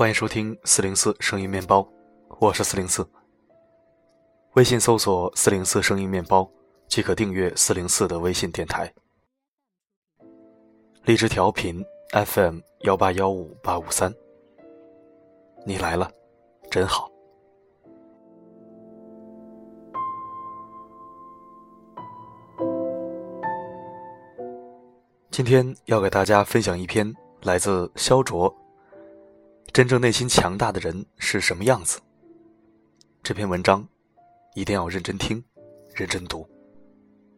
欢迎收听四零四声音面包，我是四零四。微信搜索“四零四声音面包”即可订阅四零四的微信电台。荔枝调频 FM 幺八幺五八五三，你来了，真好。今天要给大家分享一篇来自肖卓。真正内心强大的人是什么样子？这篇文章一定要认真听，认真读。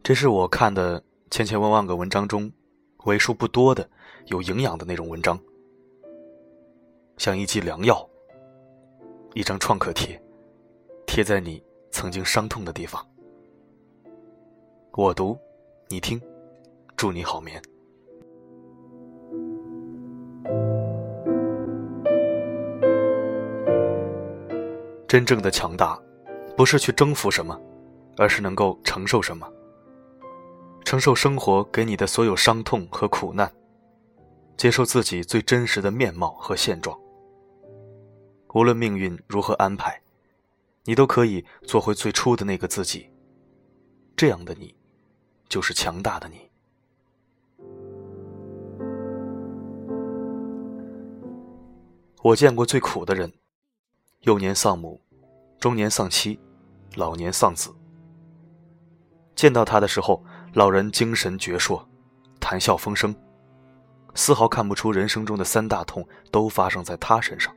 这是我看的千千万万个文章中为数不多的有营养的那种文章，像一剂良药，一张创可贴，贴在你曾经伤痛的地方。我读，你听，祝你好眠。真正的强大，不是去征服什么，而是能够承受什么。承受生活给你的所有伤痛和苦难，接受自己最真实的面貌和现状。无论命运如何安排，你都可以做回最初的那个自己。这样的你，就是强大的你。我见过最苦的人。幼年丧母，中年丧妻，老年丧子。见到他的时候，老人精神矍铄，谈笑风生，丝毫看不出人生中的三大痛都发生在他身上。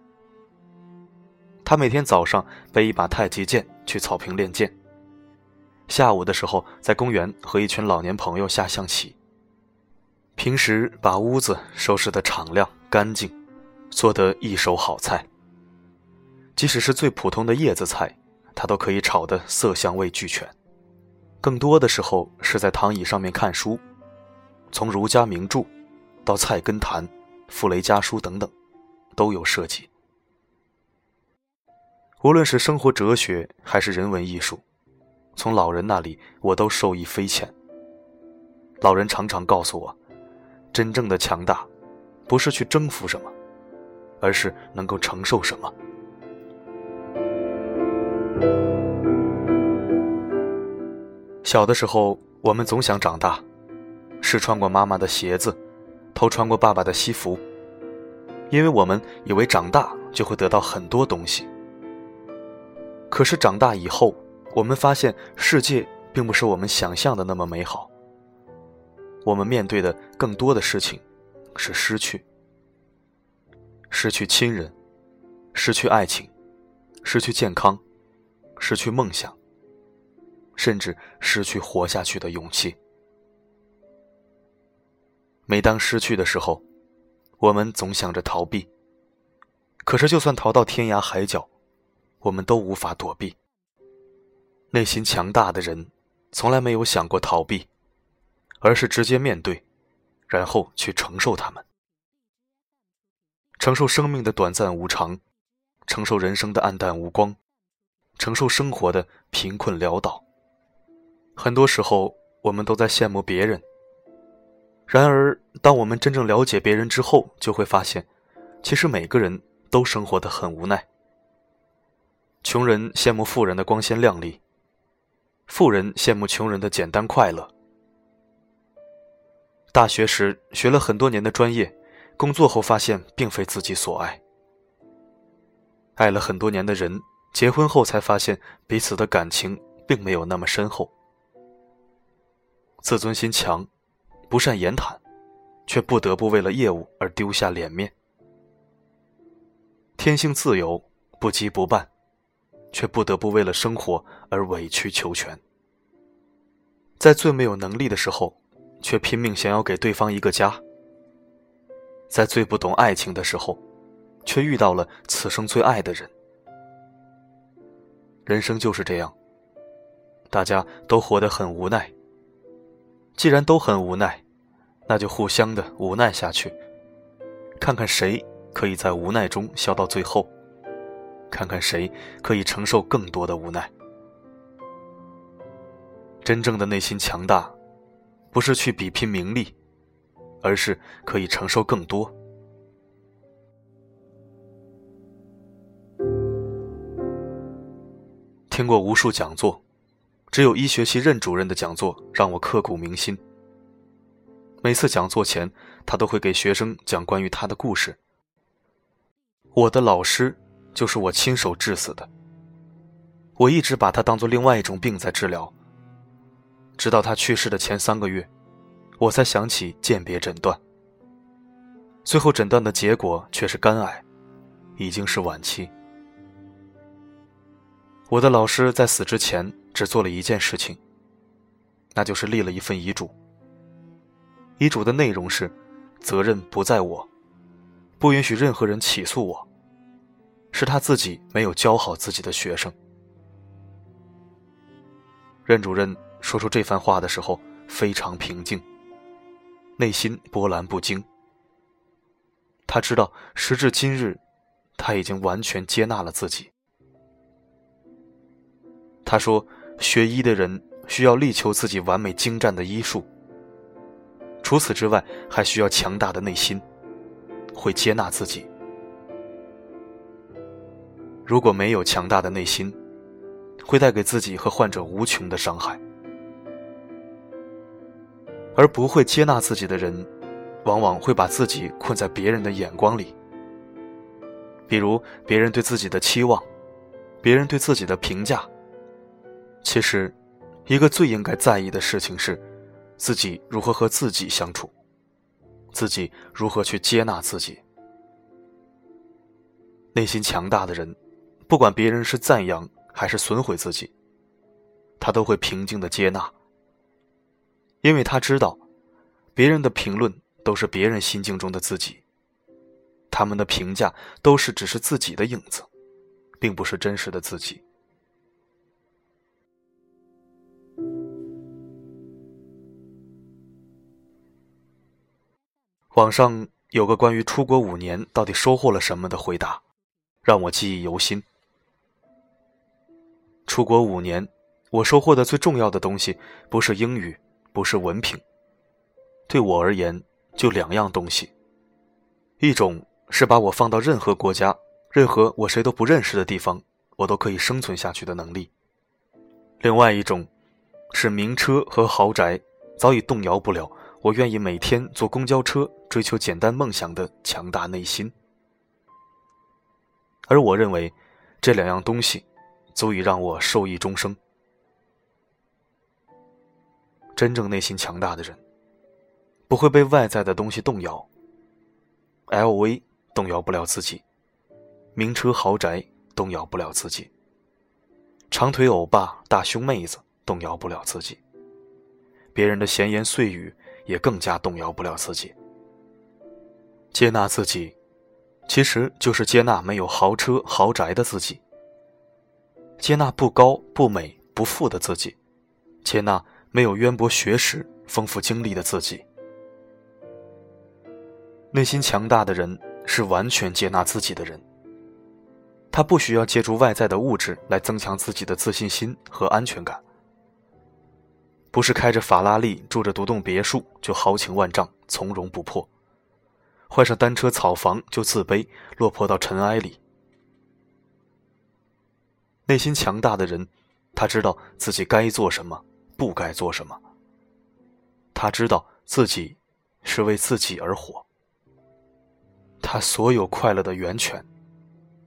他每天早上背一把太极剑去草坪练剑，下午的时候在公园和一群老年朋友下象棋。平时把屋子收拾得敞亮干净，做得一手好菜。即使是最普通的叶子菜，他都可以炒得色香味俱全。更多的时候是在躺椅上面看书，从儒家名著到《菜根谭》《傅雷家书》等等，都有涉及。无论是生活哲学还是人文艺术，从老人那里我都受益匪浅。老人常常告诉我，真正的强大，不是去征服什么，而是能够承受什么。小的时候，我们总想长大，试穿过妈妈的鞋子，偷穿过爸爸的西服，因为我们以为长大就会得到很多东西。可是长大以后，我们发现世界并不是我们想象的那么美好。我们面对的更多的事情是失去，失去亲人，失去爱情，失去健康。失去梦想，甚至失去活下去的勇气。每当失去的时候，我们总想着逃避。可是，就算逃到天涯海角，我们都无法躲避。内心强大的人，从来没有想过逃避，而是直接面对，然后去承受他们，承受生命的短暂无常，承受人生的暗淡无光。承受生活的贫困潦倒，很多时候我们都在羡慕别人。然而，当我们真正了解别人之后，就会发现，其实每个人都生活的很无奈。穷人羡慕富人的光鲜亮丽，富人羡慕穷人的简单快乐。大学时学了很多年的专业，工作后发现并非自己所爱。爱了很多年的人。结婚后才发现彼此的感情并没有那么深厚。自尊心强，不善言谈，却不得不为了业务而丢下脸面。天性自由，不羁不办，却不得不为了生活而委曲求全。在最没有能力的时候，却拼命想要给对方一个家。在最不懂爱情的时候，却遇到了此生最爱的人。人生就是这样，大家都活得很无奈。既然都很无奈，那就互相的无奈下去，看看谁可以在无奈中笑到最后，看看谁可以承受更多的无奈。真正的内心强大，不是去比拼名利，而是可以承受更多。听过无数讲座，只有医学系任主任的讲座让我刻骨铭心。每次讲座前，他都会给学生讲关于他的故事。我的老师就是我亲手治死的。我一直把他当做另外一种病在治疗。直到他去世的前三个月，我才想起鉴别诊断。最后诊断的结果却是肝癌，已经是晚期。我的老师在死之前只做了一件事情，那就是立了一份遗嘱。遗嘱的内容是：责任不在我，不允许任何人起诉我。是他自己没有教好自己的学生。任主任说出这番话的时候非常平静，内心波澜不惊。他知道时至今日，他已经完全接纳了自己。他说：“学医的人需要力求自己完美精湛的医术。除此之外，还需要强大的内心，会接纳自己。如果没有强大的内心，会带给自己和患者无穷的伤害。而不会接纳自己的人，往往会把自己困在别人的眼光里，比如别人对自己的期望，别人对自己的评价。”其实，一个最应该在意的事情是，自己如何和自己相处，自己如何去接纳自己。内心强大的人，不管别人是赞扬还是损毁自己，他都会平静的接纳，因为他知道，别人的评论都是别人心境中的自己，他们的评价都是只是自己的影子，并不是真实的自己。网上有个关于出国五年到底收获了什么的回答，让我记忆犹新。出国五年，我收获的最重要的东西不是英语，不是文凭，对我而言就两样东西：一种是把我放到任何国家、任何我谁都不认识的地方，我都可以生存下去的能力；另外一种是名车和豪宅早已动摇不了。我愿意每天坐公交车追求简单梦想的强大内心，而我认为这两样东西足以让我受益终生。真正内心强大的人，不会被外在的东西动摇。LV 动摇不了自己，名车豪宅动摇不了自己，长腿欧巴、大胸妹子动摇不了自己，别人的闲言碎语。也更加动摇不了自己。接纳自己，其实就是接纳没有豪车豪宅的自己，接纳不高不美不富的自己，接纳没有渊博学识丰富经历的自己。内心强大的人是完全接纳自己的人。他不需要借助外在的物质来增强自己的自信心和安全感。不是开着法拉利住着独栋别墅就豪情万丈从容不迫，换上单车草房就自卑落魄到尘埃里。内心强大的人，他知道自己该做什么，不该做什么。他知道自己是为自己而活。他所有快乐的源泉，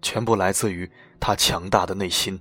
全部来自于他强大的内心。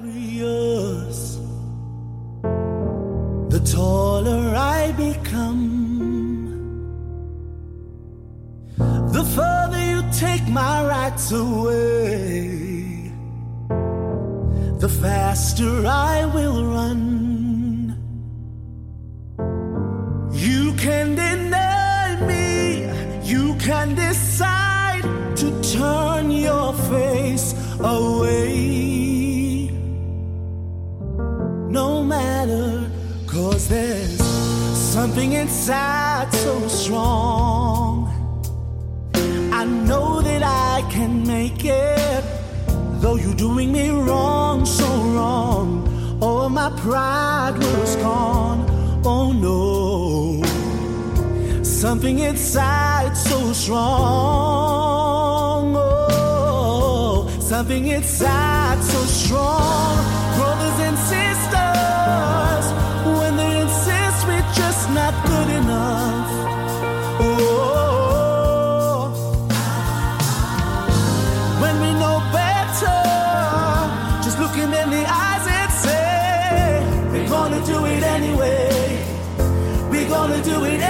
glorious, the taller I become. The further you take my rights away, the faster I will. Something inside so strong. I know that I can make it. Though you're doing me wrong, so wrong. All my pride was gone. Oh no. Something inside so strong. Oh, something inside so strong. Brothers and sisters. do it